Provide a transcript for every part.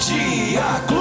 Dia Clube.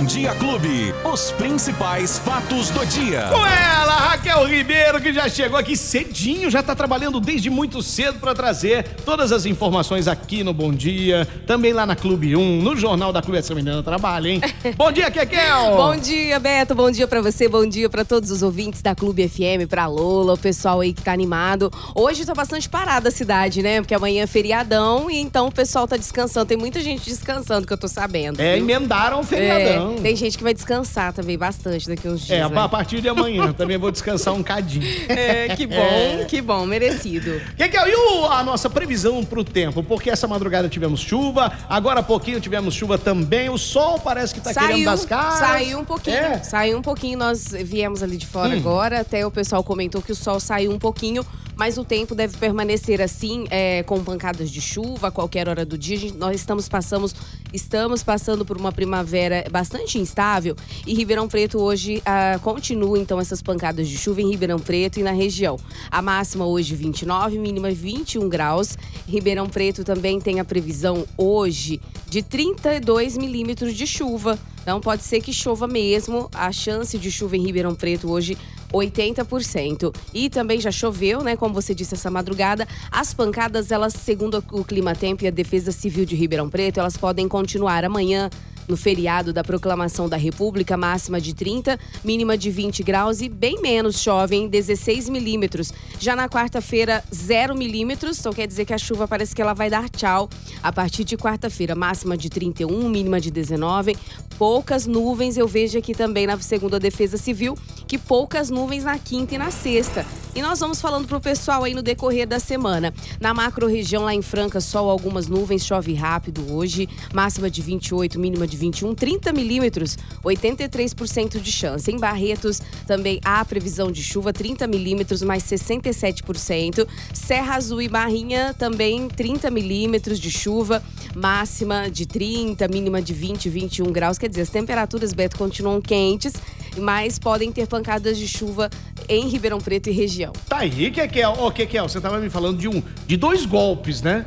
Bom Dia Clube, os principais fatos do dia. Com ela, Raquel Ribeiro, que já chegou aqui cedinho, já tá trabalhando desde muito cedo para trazer todas as informações aqui no Bom Dia, também lá na Clube 1, no Jornal da Clube. Essa menina trabalha, hein? Bom dia, Kekel! Bom dia, Beto. Bom dia pra você, bom dia pra todos os ouvintes da Clube FM, pra Lola, o pessoal aí que tá animado. Hoje tá bastante parada a cidade, né? Porque amanhã é feriadão e então o pessoal tá descansando. Tem muita gente descansando que eu tô sabendo. É, viu? emendaram o feriadão. É, tem gente que vai descansar também bastante daqui uns dias. É, né? a partir de amanhã também vou descansar um cadinho. É, que bom, É. que bom, merecido. Kekel, e o- a nossa previsão pro tempo? Porque essa madrugada tivemos chuva, agora há pouquinho tivemos chuva também, o sol parece que tá querendo das caras. Saiu um pouquinho. É. Saiu um pouquinho. Nós viemos ali de fora Hum. agora. Até o pessoal comentou que o sol saiu um pouquinho. Mas o tempo deve permanecer assim, é, com pancadas de chuva a qualquer hora do dia. Gente- nós estamos, passamos, estamos passando por uma primavera bastante instável. E Ribeirão Preto hoje ah, continua, então, essas pancadas de chuva em Ribeirão Preto e na região. A máxima hoje 29, mínima 21 graus. Ribeirão Preto também tem a previsão hoje de 32 milímetros de chuva. Então pode ser que chova mesmo. A chance de chuva em Ribeirão Preto hoje 80%. E também já choveu, né, como você disse essa madrugada. As pancadas, elas, segundo o Clima Tempo e a Defesa Civil de Ribeirão Preto, elas podem continuar amanhã no feriado da Proclamação da República, máxima de 30, mínima de 20 graus e bem menos chove, em 16 milímetros. Já na quarta-feira, 0 milímetros, então quer dizer que a chuva parece que ela vai dar tchau. A partir de quarta-feira, máxima de 31, mínima de 19. Poucas nuvens, eu vejo aqui também na segunda Defesa Civil, que poucas nuvens na quinta e na sexta. E nós vamos falando pro pessoal aí no decorrer da semana. Na macro região lá em Franca, sol, algumas nuvens, chove rápido hoje, máxima de 28, mínima de 21, 30 milímetros, 83% de chance. Em Barretos também há previsão de chuva, 30 milímetros, mais 67%. Serra Azul e Barrinha também 30 milímetros de chuva, máxima de 30, mínima de 20, 21 graus. Quer dizer, as temperaturas, Beto, continuam quentes, mas podem ter pancadas de chuva em Ribeirão Preto e região. Tá aí, Kekel. Ô, Kekel, você tava me falando de um, de dois golpes, né?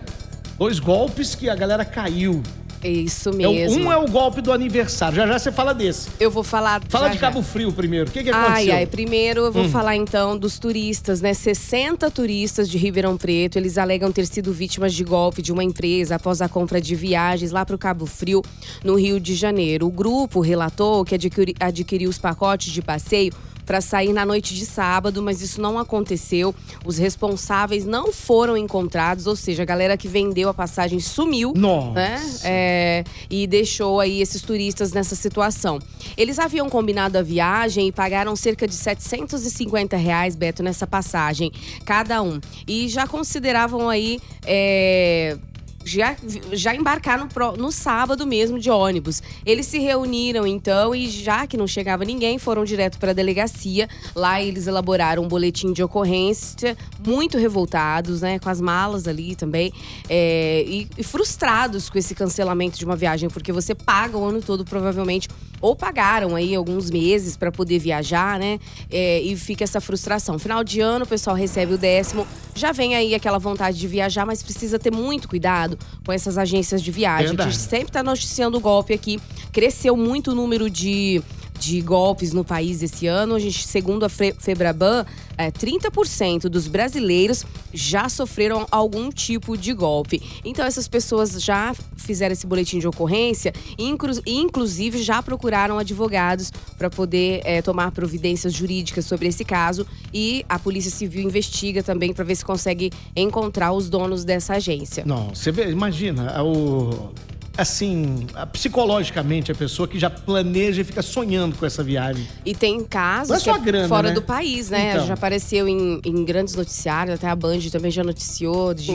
Dois golpes que a galera caiu. Isso É mesmo. um é o golpe do aniversário. Já já você fala desse. Eu vou falar. Fala já, de já. Cabo Frio primeiro. O que, que Ai, aconteceu? ai, primeiro eu vou falar então dos turistas, né? 60 turistas de Ribeirão Preto, eles alegam ter sido vítimas de golpe de uma empresa após a compra de viagens lá para o Cabo Frio, no Rio de Janeiro. O grupo relatou que adquiri- adquiriu os pacotes de passeio para sair na noite de sábado, mas isso não aconteceu. Os responsáveis não foram encontrados, ou seja, a galera que vendeu a passagem sumiu. Nossa. Né? É, e deixou aí esses turistas nessa situação. Eles haviam combinado a viagem e pagaram cerca de 750 reais, Beto, nessa passagem, cada um. E já consideravam aí. é, já, já embarcaram pro- no sábado mesmo de ônibus. Eles se reuniram então e já que não chegava ninguém, foram direto para a delegacia. Lá eles elaboraram um boletim de ocorrência, muito revoltados, né, com as malas ali também, é, e, e frustrados com esse cancelamento de uma viagem, porque você paga o ano todo provavelmente ou pagaram aí alguns meses para poder viajar, né? É, e fica essa frustração. Final de ano, o pessoal recebe o décimo, já vem aí aquela vontade de viajar, mas precisa ter muito cuidado com essas agências de viagem. A Verdade. gente sempre está noticiando o golpe aqui. Cresceu muito o número de, de golpes no país esse ano. A gente, segundo a Fe- Febraban, é, 30% dos brasileiros já sofreram algum tipo de golpe. Então, essas pessoas já fizeram esse boletim de ocorrência e, inclusive, já procuraram advogados para poder é, tomar providências jurídicas sobre esse caso. E a Polícia Civil investiga também para ver se consegue encontrar os donos dessa agência. Não, você vê, imagina, o. Assim, psicologicamente, a pessoa que já planeja e fica sonhando com essa viagem. E tem casos é é grana, fora né? do país, né? Então. Já apareceu em, em grandes noticiários, até a Band também já noticiou de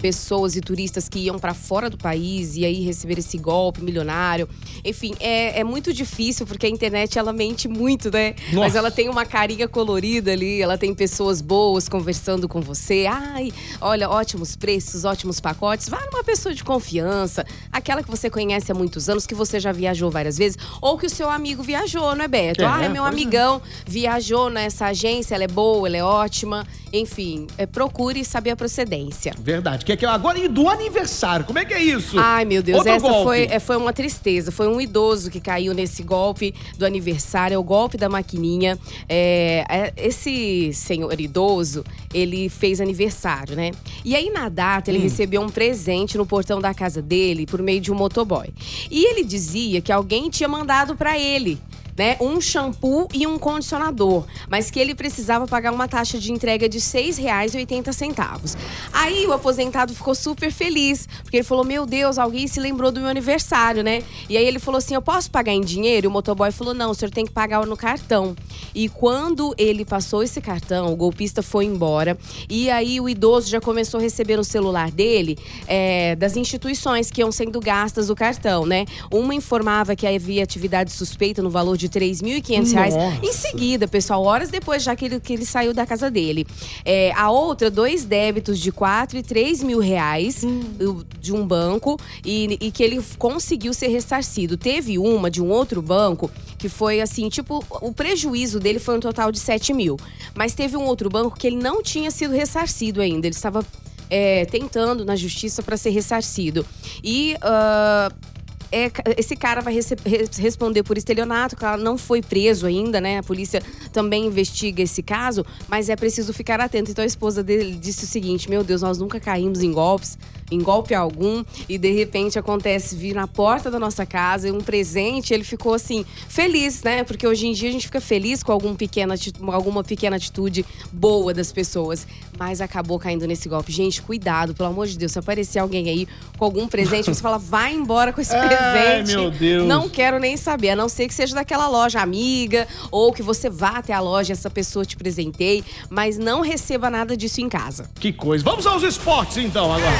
pessoas e turistas que iam para fora do país e aí receber esse golpe milionário. Enfim, é, é muito difícil porque a internet ela mente muito, né? Nossa. Mas ela tem uma carinha colorida ali, ela tem pessoas boas conversando com você. Ai, olha, ótimos preços, ótimos pacotes. Vá numa pessoa de confiança, aquela que você conhece há muitos anos, que você já viajou várias vezes, ou que o seu amigo viajou, não é, Beto? É, ah, é meu pois é. amigão, viajou nessa agência, ela é boa, ela é ótima. Enfim, é, procure saber a procedência. Verdade. Que, que, agora, e do aniversário? Como é que é isso? Ai, meu Deus, Outro essa golpe. foi, é, foi uma tristeza. Foi um idoso que caiu nesse golpe do aniversário, é o golpe da maquininha. É, é, esse senhor idoso, ele fez aniversário, né? E aí, na data, Hum. ele recebeu um presente no portão da casa dele por meio de um motoboy. E ele dizia que alguém tinha mandado pra ele. Né, um shampoo e um condicionador, mas que ele precisava pagar uma taxa de entrega de R$ 6,80. Aí o aposentado ficou super feliz, porque ele falou: Meu Deus, alguém se lembrou do meu aniversário, né? E aí ele falou assim: Eu posso pagar em dinheiro? E o motoboy falou: Não, o senhor tem que pagar no cartão. E quando ele passou esse cartão, o golpista foi embora. E aí o idoso já começou a receber no celular dele é, das instituições que iam sendo gastas o cartão, né? Uma informava que havia atividade suspeita no valor de 3.500 reais. Em seguida, pessoal, horas depois, já que ele, que ele saiu da casa dele. É, a outra, dois débitos de 4 e 3 mil reais do- de um banco e, e que ele conseguiu ser ressarcido. Teve uma de um outro banco que foi assim, tipo, o prejuízo dele foi um total de 7 mil. Mas teve um outro banco que ele não tinha sido ressarcido ainda. Ele estava é, tentando na justiça para ser ressarcido. E. ah, é, esse cara vai responder por estelionato, claro, não foi preso ainda, né? A polícia também investiga esse caso, mas é preciso ficar atento. Então a esposa dele disse o seguinte: Meu Deus, nós nunca caímos em golpes, em golpe algum, e de repente acontece vir na porta da nossa casa e um presente. Ele ficou assim, feliz, né? Porque hoje em dia a gente fica feliz com algum pequena, alguma pequena atitude boa das pessoas, mas acabou caindo nesse golpe. Gente, cuidado, pelo amor de Deus, se aparecer alguém aí com algum presente, você fala, vai embora com esse Ai, presente. meu Deus. Não quero nem saber, a não ser que seja daquela loja amiga ou que você vá até a loja e essa pessoa te presenteie, mas não receba nada disso em casa. Que coisa. Vamos aos esportes, então, agora.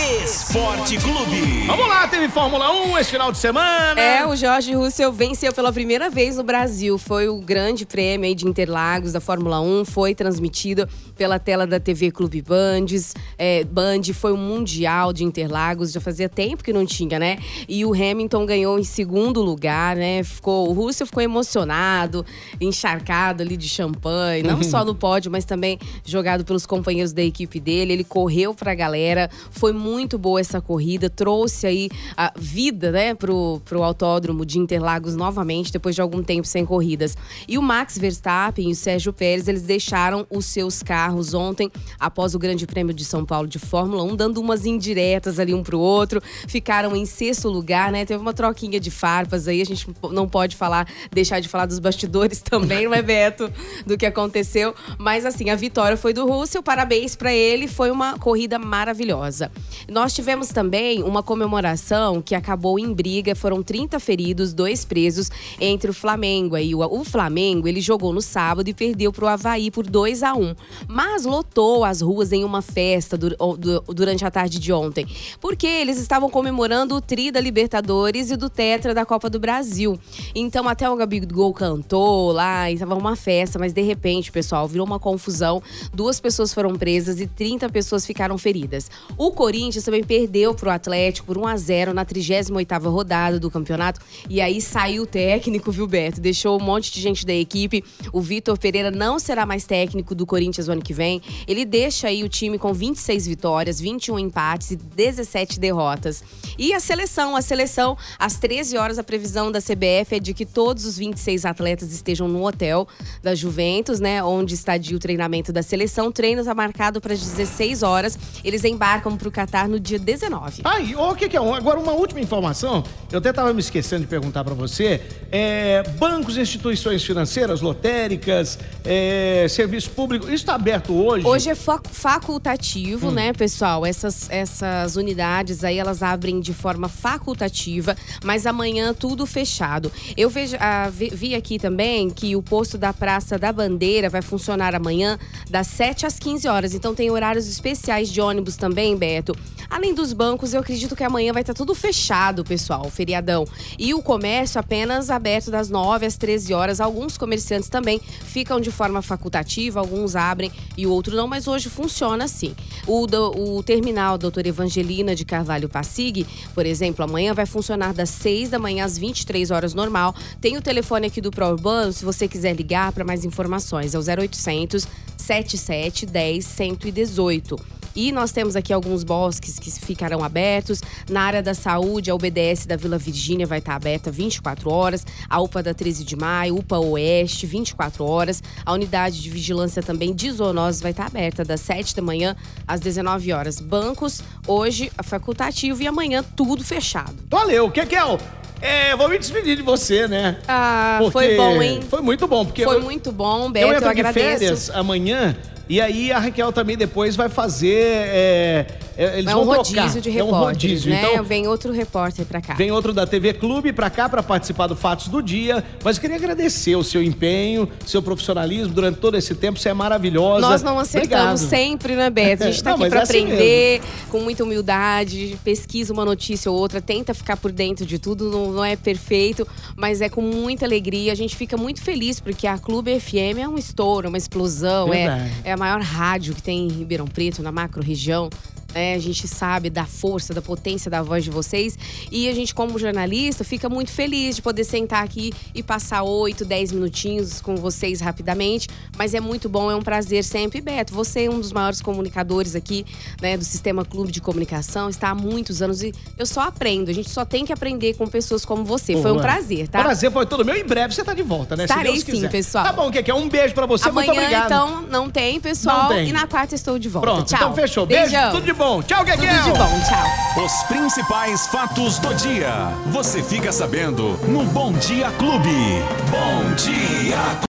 Esporte Clube. Vamos lá, teve Fórmula 1 esse final de semana. É, o Jorge Russell venceu pela primeira vez no Brasil. Foi o grande prêmio aí de Interlagos da Fórmula 1. Foi transmitido pela tela da TV Clube Bandes. É, Band foi o Mundial de Interlagos. Já fazia tempo que não tinha, né? E o Hamilton ganhou em segundo lugar, né? Ficou, o Russell ficou emocionado, encharcado ali de champanhe. Não só no pódio, mas também jogado pelos companheiros da equipe dele. Ele correu pra galera. Foi muito boa essa corrida. Trouxe aí a vida, né, pro, pro autódromo de Interlagos novamente, depois de algum tempo sem corridas. E o Max Verstappen e o Sérgio Pérez, eles deixaram os seus carros ontem, após o Grande Prêmio de São Paulo de Fórmula 1, dando umas indiretas ali um pro outro. Ficaram em sexto lugar, né? Teve uma troquinha de farpas aí, a gente não pode falar, deixar de falar dos bastidores também, não é, Beto? Do que aconteceu. Mas assim, a vitória foi do Russell, parabéns pra ele, foi uma corrida maravilhosa. Nós tivemos também uma comemoração que acabou em briga, foram 30 feridos, dois presos entre o Flamengo aí. O, o Flamengo, ele jogou no sábado e perdeu pro Havaí por 2 a 1 mas lotou as ruas em uma festa dur- o- du- durante a tarde de ontem, porque eles estavam comemorando o tri da Libertadores e do Tetra da Copa do Brasil. Então até o Gabigol cantou lá e uma festa, mas de repente, pessoal, virou uma confusão. Duas pessoas foram presas e 30 pessoas ficaram feridas. O Corinthians também perdeu pro Atlético por 1 a 0 na 38ª rodada do campeonato. E aí saiu o técnico, viu, Beto? Deixou um monte de gente da equipe. O Vitor Pereira não será mais técnico do Corinthians no ano que vem. Ele deixa aí o time com 26 vitórias, 21 empates e 17 derrotas. E a seleção, a seleção, às 13 horas, a previsão da CBF é de que todos os 26 atletas estejam no hotel da Juventus, né? Onde estadia o treinamento da seleção. O treino está marcado para as 16 horas. Eles embarcam para o Catar no dia 19. Aí, o que, que é? Agora, uma última informação. Eu até estava me esquecendo de perguntar para você. É, bancos, instituições financeiras, lotéricas, é, serviço público, isso está aberto hoje? Hoje é fa- facultativo, Hum. né, pessoal? Essas, essas unidades aí, elas abrem de forma facultativa, mas amanhã tudo fechado. Eu vejo, ah, vi, vi aqui também que o posto da Praça da Bandeira vai funcionar amanhã das 7 às 15 horas. Então tem horários especiais de ônibus também, Beto. Além dos bancos, eu acredito que amanhã vai estar tudo fechado, pessoal, o feriadão. E o comércio apenas aberto das 9 às 13 horas. Alguns comerciantes também ficam de forma facultativa, alguns abrem e o outro não, mas hoje funciona assim. O, do, o terminal Doutora Evangelina de Carvalho Passig, por exemplo, amanhã vai funcionar das 6 da manhã às 23 horas normal. Tem o telefone aqui do ProUrbano, se você quiser ligar para mais informações, é o 0800 77 10 118. E nós temos aqui alguns bosques que ficarão abertos. Na área da saúde, a UBDS da Vila Virgínia vai estar aberta 24 horas. A UPA da 13 de maio, UPA Oeste, 24 horas. A unidade de vigilância também de zoonoses vai estar aberta das 7 da manhã às 19 horas. Bancos, hoje, facultativo e amanhã tudo fechado. Valeu, Kekel! É, vou me despedir de você, né? Ah, porque foi bom, hein? Foi muito bom, porque foi eu, muito bom, Beto, eu, eu agradeço. férias amanhã e aí a Raquel também depois vai fazer. É, eles é um vão rodízio trocar. de repórter. É um rodízio. Né? Então, vem outro repórter pra cá. Vem outro da TV Clube pra cá para participar do Fatos do Dia. Mas eu queria agradecer o seu empenho, seu profissionalismo durante todo esse tempo. Você é maravilhosa. Nós não acertamos Obrigado. sempre, né, Beto? A gente tá não, aqui pra é assim aprender, assim com muita humildade, pesquisa uma notícia ou outra, tenta ficar por dentro de tudo. Não, não é perfeito, mas é com muita alegria. A gente fica muito feliz porque a Clube FM é um estouro, uma explosão. É, é a maior rádio que tem em Ribeirão Preto, na macro região. É, a gente sabe da força, da potência da voz de vocês. E a gente, como jornalista, fica muito feliz de poder sentar aqui e passar 8, 10 minutinhos com vocês rapidamente. Mas é muito bom, é um prazer sempre. Beto, você é um dos maiores comunicadores aqui né, do Sistema Clube de Comunicação, está há muitos anos e eu só aprendo. A gente só tem que aprender com pessoas como você. Foi um prazer, tá? Prazer foi todo meu. Em breve você tá de volta, né? Estarei sim, pessoal. Tá bom, que Um beijo pra você, Amanhã, muito obrigado. então, não tem, pessoal. Não tem. E na quarta estou de volta. Pronto, Tchau. então fechou. Beijo, Beijão. tudo de bom. Tchau, Gueguel. Tudo de bom, tchau. Os principais fatos do dia. Você fica sabendo no Bom Dia Clube. Bom Dia